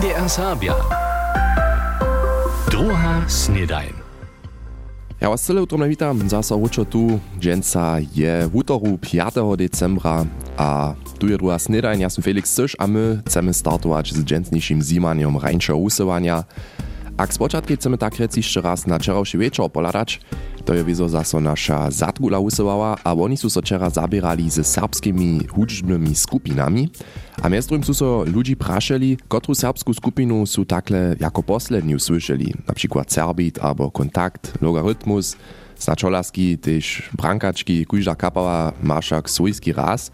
NDR Sabia. Druga snedajn. Ja was celé utrom witam, zasa ručo tu, dženca je v útoru 5. decembra a tu je druga snedajn, ja som Felix Syš a my chceme startovať s džencnejším zimaniem rajnšieho usovania. Ak spočatky chceme tak rec ešte raz na čeravší večer poladať, to je vizo zaso naša Zadgula usovala a oni sú so zabierali s serbskými hudžbnymi skupinami. A miestrujem sú so ľudí prašeli, kotru serbskú skupinu sú takle jako posledniu slyšeli, napríklad Serbit alebo Kontakt, Logaritmus, Snačolasky, tež Brankačky, Kujža Kapava, Maršak, Svojský raz.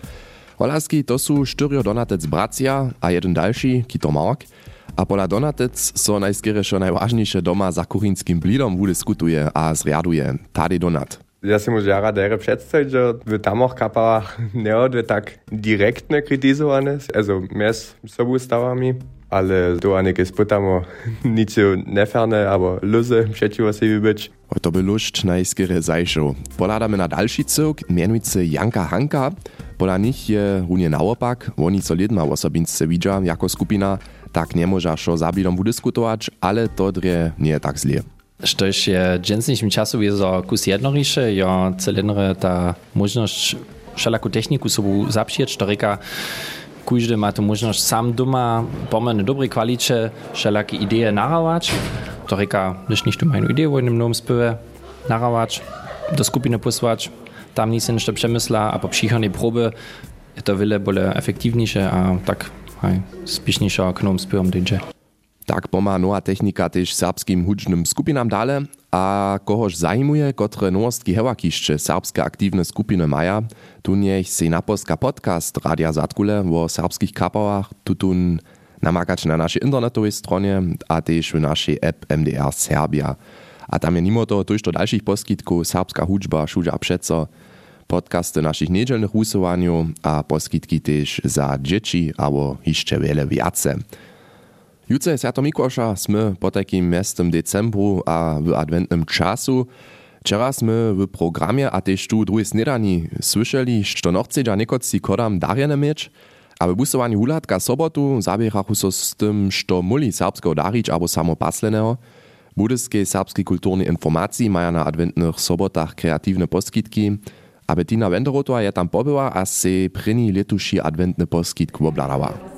Holasky to sú štyrio donatec bracia a jeden další, Kito Mark – a pola Donatec so najskierejšo najważniejsze doma za kuchyńskim blidom wudyskutuje a zriaduje. Tady Donat. Ja si môžem jara dere predstaviť, že v tamoch kapalách neodve tak direktne kritizované, also mes sobu stavami, ale to aneke spytamo ničo neferne, abo luze przeciwko sobie być. To by lušť najskere zajšo. Poladamy na další cyrk, mianujúce Janka Hanka. Pola nich je runie naopak, oni so lidma osobince vidža jako skupina, tak nemôža šo zabidom udiskutować, ale to drie nie tak zlie. Štož je dženstnejším času je za kus jednoriše, jo celendere ta možnosť všelakú techniku sobu zapšieć, to reka, kujde má tu možnosť sam doma pomerne dobrej kvaliče všelaké ideje narawać. To reka, když nicht um eine Idee wo in einem spywe narawać, do skupiny posłać, tam nic jeszcze przemysla, a po przychodnej próby to wiele bole efektywniejsze, a tak hej, spišniejsza k nowym spyłom dojdzie. Tak pomá nowa technika też serbskim hudžnym skupinam dale, a kohož zajmuje, kotre nowostki hewakišće serbske aktivne skupiny maja, tu niech se naposka podcast Radia Zatkule o serbskich kapałach tutun namakać na naszej internetowej stronie, a też w naszej app MDR Serbia. A tam je mimo toho tuż do dalszych poskitków serbska hudžba šuđa přeco, podcasty naszych niedzielnych usowaniu a poskitki też za dzieci albo jeszcze wiele więcej. Jutro Święto Mikołasza, sme po takim miestem decembru a w adwentnym czasu. Wczoraj sme w programie a też tu drugie snedani słyszeli, że nochcedza niekoci kodam darjene mieć, a w busowaniu hulatka sobotu zabierachu so z tym, że muli serbskiego darić albo samo pasleného. Budyskie serbskie kulturne informacji mają na adwentnych sobotach kreatywne poskitki, a Bettina Wenderotová je tam pobyła a se první letuší adventný poskitk obladala. Hej,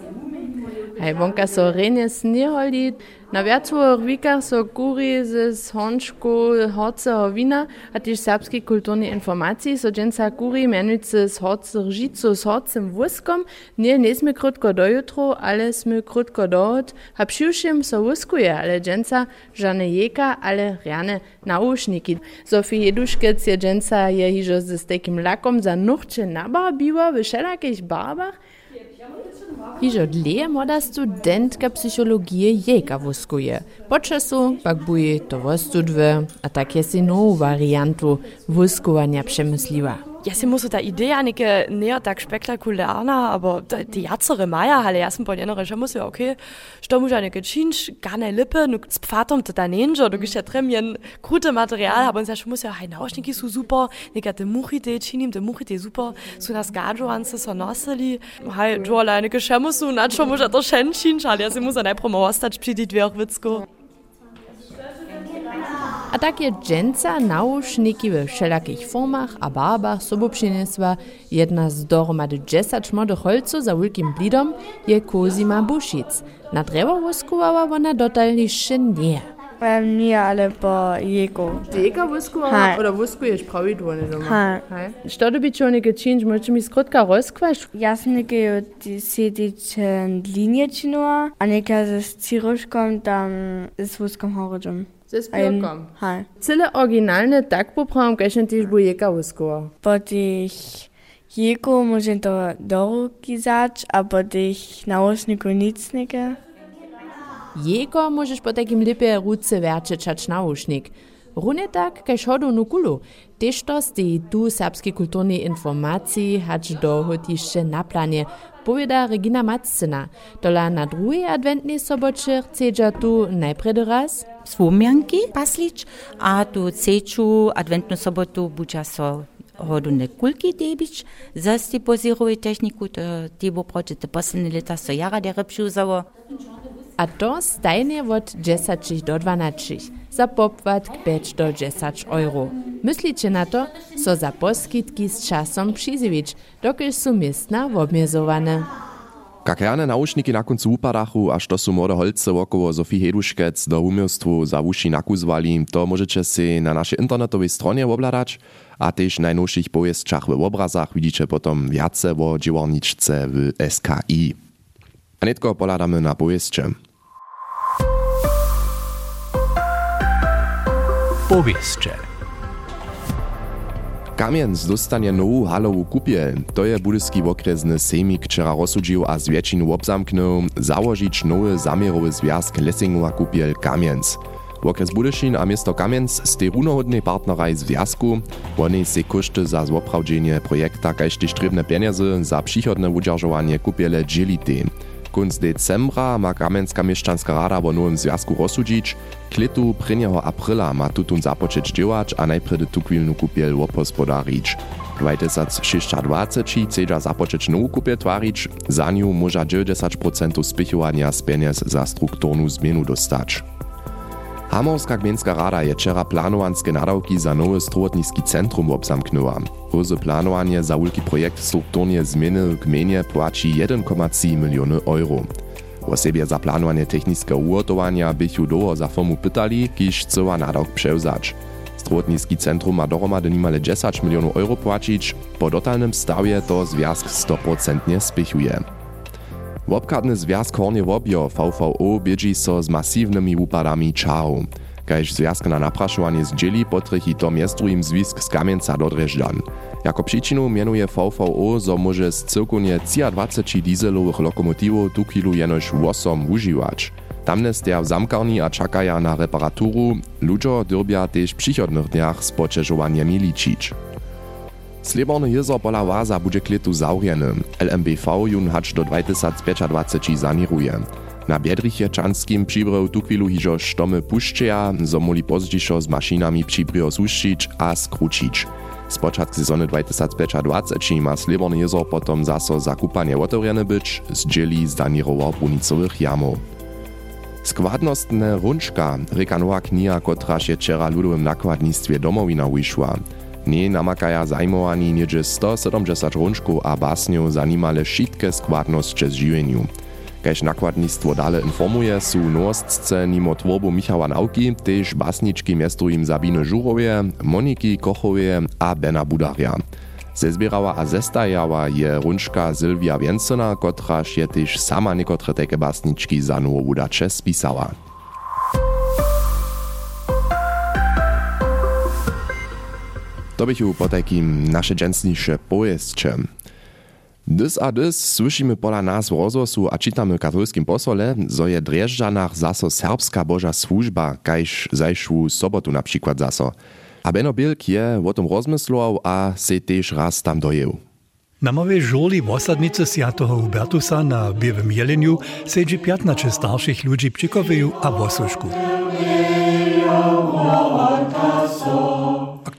vonka so rejne sniholi, na viacoch wikach so kuri z hončku horceho vina a tiež serbskej kulturnej informacji, so dženca kuri menujúce z horce ržicu s horcem vuskom, nie nesme krutko do jutru, ale sme krutko dohod, a přiušim so wuskuje, ale dženca žane jeka, ale riane naušniki. Sofie Jeduškec je dženca je hižo z takim lakom za nuchče nabarbiła w wszelakich barbach, Hižo dlje moda studentka psychologije jeka wuskuje. Po czasu pak buje to wostudwe, a tak je si novú variantu wuskovania przemysliła. Ja, sie se muso ideja neke neer tak spektakularna, aber de jacere Meier halle jassen poljennerecher muss ja okay. Sto muss eine Getschinsch, garne Lippe, nu Fatum te danenger, du gestja tremien krute Material, mhm. aber uns ja schon muss ja hein ausschnicki so super, neka de muchite, chinim de muchite super, so nas gadro an so noseli, hai, du alleine geschemmus, so natscho halt, muss ja der Schenschinsch, halle jasse muss an ein Promo, was dat spielt, wer auch. A tak je dženca naušniki we všelakých formach a barbach sobu přinesła jedna z dohromady 10 młodych holców za wielkim blidom je Kozima Buszic. Na drewo wuskowała ona dotal jeszcze nie. Um, nie, ale po jego. Jeka wuskowała? Hej. Oder wuskujesz prawidłownie doma? Hej. Hej. Što to by čonike činč, možeš mi skrotka rozkvaš? Ja sam neke sedić linije činula, a neka z ciruškom tam z wuskom horodžom. Ze spiokom. Hej. Cyle oryginalne tak poprawiam, kaž tyž bu jeka wuskowa. Po tych jego może to do ruki zać, a po tych nauszniku nic neke. Jeko możesz po takim lipie ruce verčečać naušnik. Runetak, kaj šodu nukulu. Težtosti tu srpski kulturni informaciji hač do hotišče na planje, poveda Regina Matzena. Tola na drugi adventni soboče ceđa tu najprej raz. Svomjanki paslič, a tu ceču adventno sobotu buča so hodune kulki debič, zasti pozirovi tehniku, ti bo pročete poslednje leta so jara, da repšil zavo. A to stajnie od 10 do 12 za popłat k 5 do 10 euro. Myślicie na to, co za poskitki z czasem przyzywić, dokiż są miestna obmiezowane. Kakerne naušniki na koncu upadachu, až to sú młode holce około Sofie Heduškec do umiestwu za uši nakuzwali, to możecie na naszej internetowej stronie obladać, a też najnowszych pojezdczach w obrazach widzicie potom wiace o dziewarniczce w SKI. A netko poladamy na pojezdcze. Powieście. Kamienc dostanie nową halową kupiel. To je budyski okresny sejmik wczera rozsudził a z wiecinu obzamknął założyć nowy zamierowy związk Lessingowa kupiel Kamienc. Okres Budyszin a miasto Kamienc z tej runohodnej partneraj związku, oni se koszty za zoprawdzenie projekta kaž też trebne pieniądze za przychodne udzierżowanie kupiele dzielity. Kunc decembra ma Kamienska mieszczanska rada o nowym związku rozsudzić, Klitu 1. aprila ma tutun započeć działać, a najpredy tukwilnu kupiel opospodarić. 2026 chcedza započeć nowu kupiel twarić, za nią może 90% spichowania z pieniędzy za strukturnu zmienu dostać. Hamorska gminska rada je wczera planowanskie nadawki za nowe centrum obzamknęła. Roze planowanie za projekt strukturnie zmiany w gminie płaci 1,3 miliony euro. O sobie za planowanie technicznego ugotowania bychu długo za firmu pytali, kiż chcała nadawk przewzać. Strowotniski centrum ma dohromady nimale 10 milionów euro płacić, po dotalnym stawie to związk 100% spichuje. Wobkadny związk Hornie Wobjo VVO biedzi so z masywnymi upadami czau. Kaž związk na napraszowanie zdzieli potrychi to miestruim zwisk z Kamieńca do Dreżdan. Jako przyczynę mianuje VVO, zo może z cyrkunie 23 dieselowych lokomotivów tu kilu jenoś 8 używać. Tamne steja w zamkarni a czakaja na reparaturu, ludzie dyrbia też w przychodnych dniach z poczeżowaniem liczyć. Slieborny jezor pola Waza bude kletu zaurjeny. LMBV jun hacz do 2025 zaniruje. Na Biedrichjeczanskim przibrył tu chwilu hižo štomy puščeja, zo moli pozdzišo z maszynami przibryło zuščić a skručić. Z początku sezony 2025 ma Slieborny jezor potom zaso zakupanie otworene być, zdzieli z danirowo brunicowych jamów. Składnostne runčka, reka nowa kniha, kotraž je wczera ludowym nakładnictwie domowina wyszła. Nie namakaja zajmowani niedzie 170 runčków a basniów zanimale šitke składność z żywieniu. Kaž nakładnictwo dale informuje, su nowostce nimo tworbu Michała Nauki też basniczki miestu im Sabine Żurowie, Moniki Kochowie a Bena Budaria. Zezbierała a zestajała je runčka Sylwia Więcena, kotraž je też sama niekotre teke basniczki za nowo udacze spisała. To bychu po takim nasze dżęsniejsze pojeźdźcze. Dys a dys słyszymy pola nas w rozgłosu a czytamy katolskim posole, zo je Drjeżdżanach zaso serbska boża służba, kajż zajszł sobotu na przykład zaso. A Beno Bilk je o tym rozmyslował, a se też raz tam dojeł. Na mojej żoli w osadnicy Hubertusa na Biewym Jeleniu siedzi 15 starszych ludzi przykowyju a w osuszku.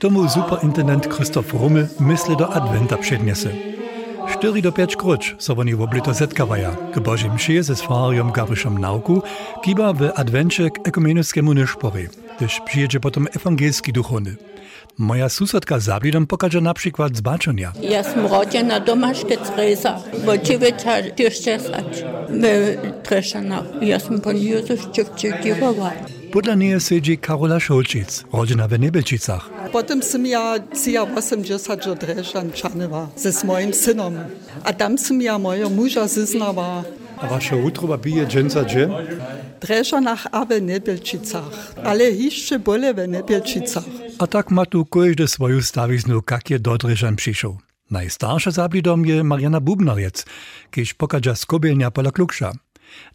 Tomu superintendent Krzysztof Rummel myśli do adventa przedniesy. 4 do 5 kruč so oni w oblito zetkavaja. K Božim šije ze svarjom Gabrišom Nauku, kiba w advencie k ekumenickiemu nešpori, gdyż przyjedzie potom ewangelski duchowny. Moja susodka Zablidom pokaże na przykład z baczenia. Ja sam rodzena Domaszke Tresa, bo dziewięcia dziesięć w Trzeszanach. Ja sam pan Józef Ciewczykiwowa. Podle niej siedzi Karola Szulčic, rodzina w Nebelčicach. Potem sam ja cija 80 do Dreszczanczanywa ze swoim synom. A tam sam ja moja męża zyznała. A wasza utroba bije dżęca gdzie? Dreszczanach a w Nebelčicach, ale jeszcze bole w Nebelčicach. A tak ma tu każdy swoją stawiznu, jak je do Dreżan przyszł. Najstarsza Zablidom je Mariana Bubnariec, kiedyś pokaża z kobielnia pola Kluksza.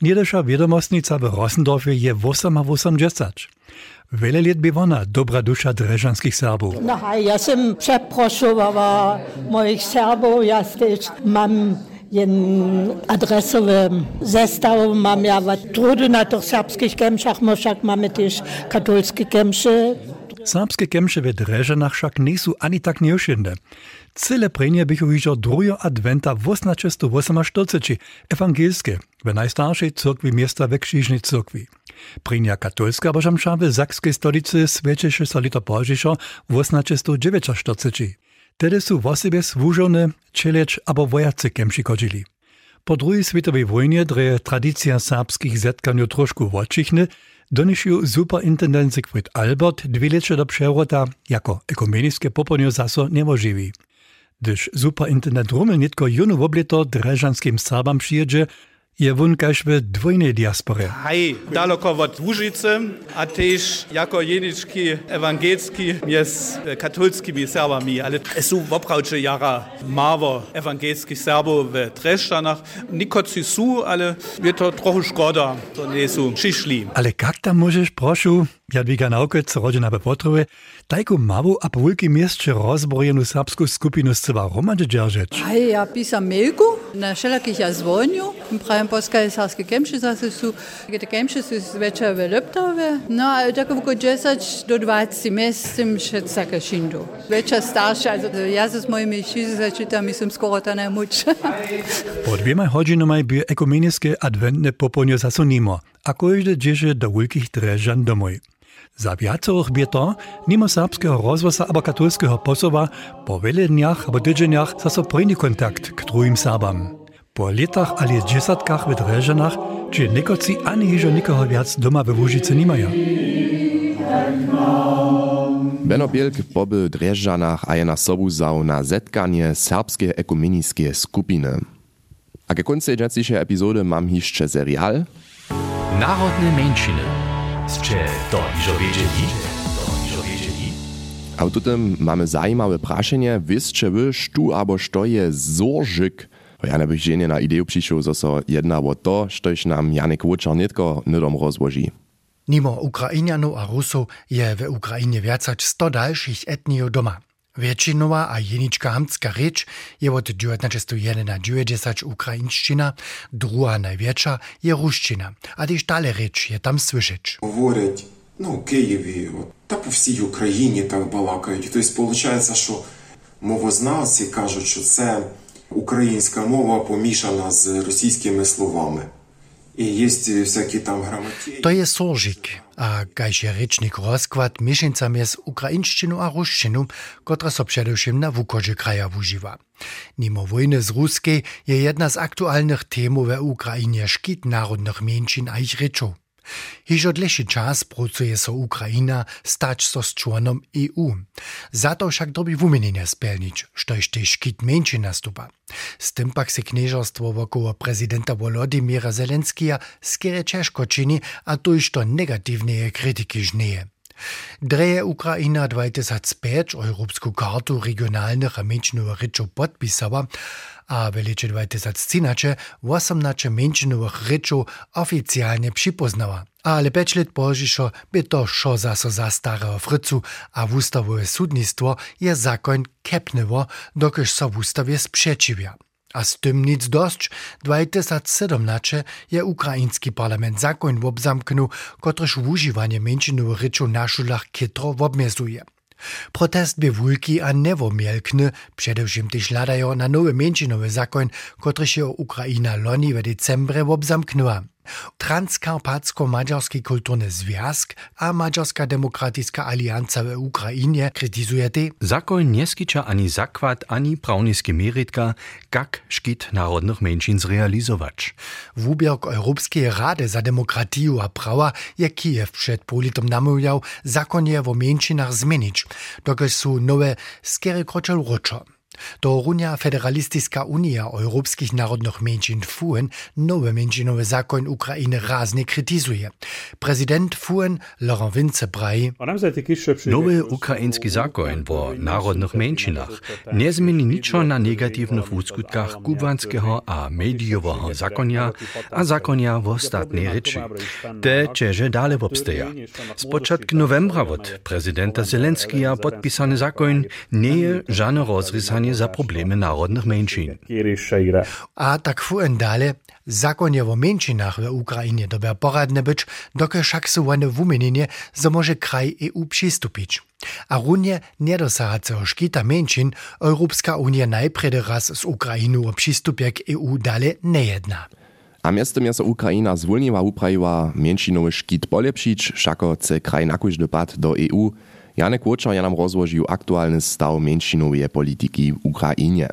Niedesza wiadomostnica w Rossendorfie je 880. Wiele lat bywona dobra dusza dreżanskich Serbów. No, ja jestem przepraszowała moich Serbów, ja też mam jeden adresowy zestaw, mam ja trudy na tych serbskich gemszach, wszak mamy też katolskie gemsze, Serbskie kemše w Dreżanach však nisu ani tak neušinde. Cyle prenie bychu hižo drujo adventa 1848 ewangelskie w najstarszej cyrkwi miasta we Krzyżnej cyrkwi. Prenia katolska bożamsza w Zakskiej stolicy świecieše so lito pożiszo 1849. Tedy su w osobie służone, czelecz abo wojacy kemši chodzili. Po drugiej światowej wojnie dreje tradycja serbskich zetkaniu troszkę odcichny, doniesił superintendent Siegfried Albert dwie lecze do przewrota jako ekumeniskie poponio zaso niemożliwi. Gdyż superintendent Rumel nitko junu wobleto dreżanskim Serbam przyjedzie, je wun kaž v dvojnej diaspore. Hej, daleko od Łużycy, a też jako jeniczki ewangelski jest katolskimi Serbami, ale są woprawcze jara mało ewangelskich Serbów w Treszczanach. Nikoci są, ale jest to trochę szkoda, że nie są przyszli. Ale jak tam możesz, proszę, Jadwiga Naukec, rodzina we Potrowie, tajku mawu a po wielkim mieście rozbrojenú serbskú skupinu z ceba romadže dzierżeć. Hej, ja pisam mailku, na wszelakich ja dzwoniu, prajem polska serskie kemszy, zase su, te kemszy su zwečer w Leptowie, no a tak około 10 do 20 miestem się takie szindu. Večer starsze, also ja z moimi šizy zaczytam, mislim skoro to najmuč. Po dvěma hodzinami by ekumenické adventné poponie zase nimo, a každý dzieje do wielkich dreżan domoj. Za viacerých by to, mimo serbského rozvosa abo katolského posoba, po wiele dniach abo tydzieniach zase první kontakt k druhým Serbam. Po letach ale dziesiątkach w Dreżanach, czy nikoci ani hižo nikoho viac doma we Łużycy nimają. Beno Bielk pobył w Dreżanach a je na sobu zał na zetkanie serbskiej ekumeniskie skupiny. A ke końcu dzisiejszej epizody mam jeszcze serial Narodne mężczyzny. Ste to iżo wiedzieli? A tym mamy zajímawe praszenie, wiecie wy, sztu abo što je zorżyk? Ja ne bych na ideju přišel, zo so jedna o to, štož nam Janek Vučar nitko nidom rozłoži. Nimo Ukrainianów a Rusów je w Ukrainie więcej 100 dalszych etnijów doma. Většinová a jenička hamtská reč je od 1901 na 90 ukrajinština, druhá najvětša je ruščina, a když dále reč je tam slyšet. Говорять, ну, у Києві, от, та по всій Україні так балакають. Тобто, виходить, що мовознавці кажуть, що це українська мова помішана з російськими словами. To je soržik, a kaž je rečnik mieszanca między ukraińszczyną a ruszczyną, która so przedewším na wukodzie kraja wużywa. Mimo wojny z ruskiej je jedna z aktualnych temów w Ukrainie szkit narodnych mniejszyn a ich rečov. Hižo dlejší čas pracuje so Ukrajina stać so z členom EU. Za to však dobi wumienienia spełnić, što jeszcze szkit mniejszy nastupa. Z tym pak se knieżerstwo wokoło prezydenta Volodymyra Zelenskija skiery ciężko czyni, a to już to negatywne krytyki żnieje. Dre je Ukrajina 2005 Evropsku kartu regionalnih menšinovih rečov podpisala, a v letu 2013 18 menšinovih rečov oficialno pripoznala. Ale peč let požišo bi to šo zaso zastaralo fricu, a v ustavo je sudnictvo je zakon kepnevo, dokaj so v ustavi spšečivja. A z tym nic dość, 2017 je ukraiński parlament zakon obzamknął, kotryż używanie mniejszych ryczów na szulach kitro obmezuje. Protest by wulki a newomielkny, przedewším też ladają na nowy mniejszynowy zakon, kotryż je Ukraina loni w decembre obzamknęła. Transkarpatsko-Mađarski kulturny związk a Mađarska demokratyczna alianca w Ukrainie krytizuje te. Zakon nie skicza ani zakład, ani prawniskie meritka, jak szkit narodnych mężczyzn zrealizować. Wubierk Europejskiej Rady za demokratiju a prawa je Kijew przed politom namówiał zakon je w mężczyznach zmienić, dokąd są nowe skiery kroczel roczo. To runia Federalistyczna Unia Europejskich Narodnych Mniejszyn FUN nowy mniejszynowy zakon Ukrainy raznie krytizuje. Prezydent FUN Laurent Vince braj. Nowy ukraiński zakon o narodnych mężczyznach nie zmieni niczo na negatywnych uskutkach kubanskiego a mediowego zakonia, a zakonia w ostatniej rzeczy. Te cieże dalej obstaja. Z początku novembra od prezydenta Zelenskija podpisany zakon nie jest żadne rozrysanie za problemy narodnych mniejszyn. A tak fuhren dalej, zakonje o mniejszynach w Ukrainie dober poradne być, doke však su one wumenenie, zo może kraj EU przystupić. A runie niedosahacego szkita mniejszyn Europejska Unia najprede raz z Ukrainu o przystupie k EU dalej nie jedna. A miestem je so Ukraina zwolniła uprawiła mniejszynowy szkit polepszyć, wszako chce kraj na do EU. Janek Łoczar ja nam rozłożył aktualny staw mniejszynowej polityki w Ukrainie.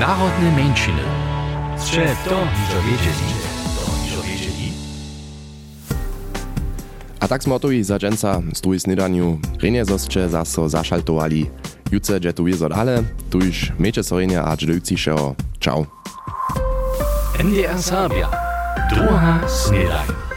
Narodne mniejszyny. Strze to, niżo wiedzieli. A tak smo to i za dżęca z drugiej snydaniu renie zoscze zaso zaszaltowali. Jutce dże tu wizod ale, tu już miejcie so renie a dżdujciszego. Ciao. NDR Serbia. Druga snedaj.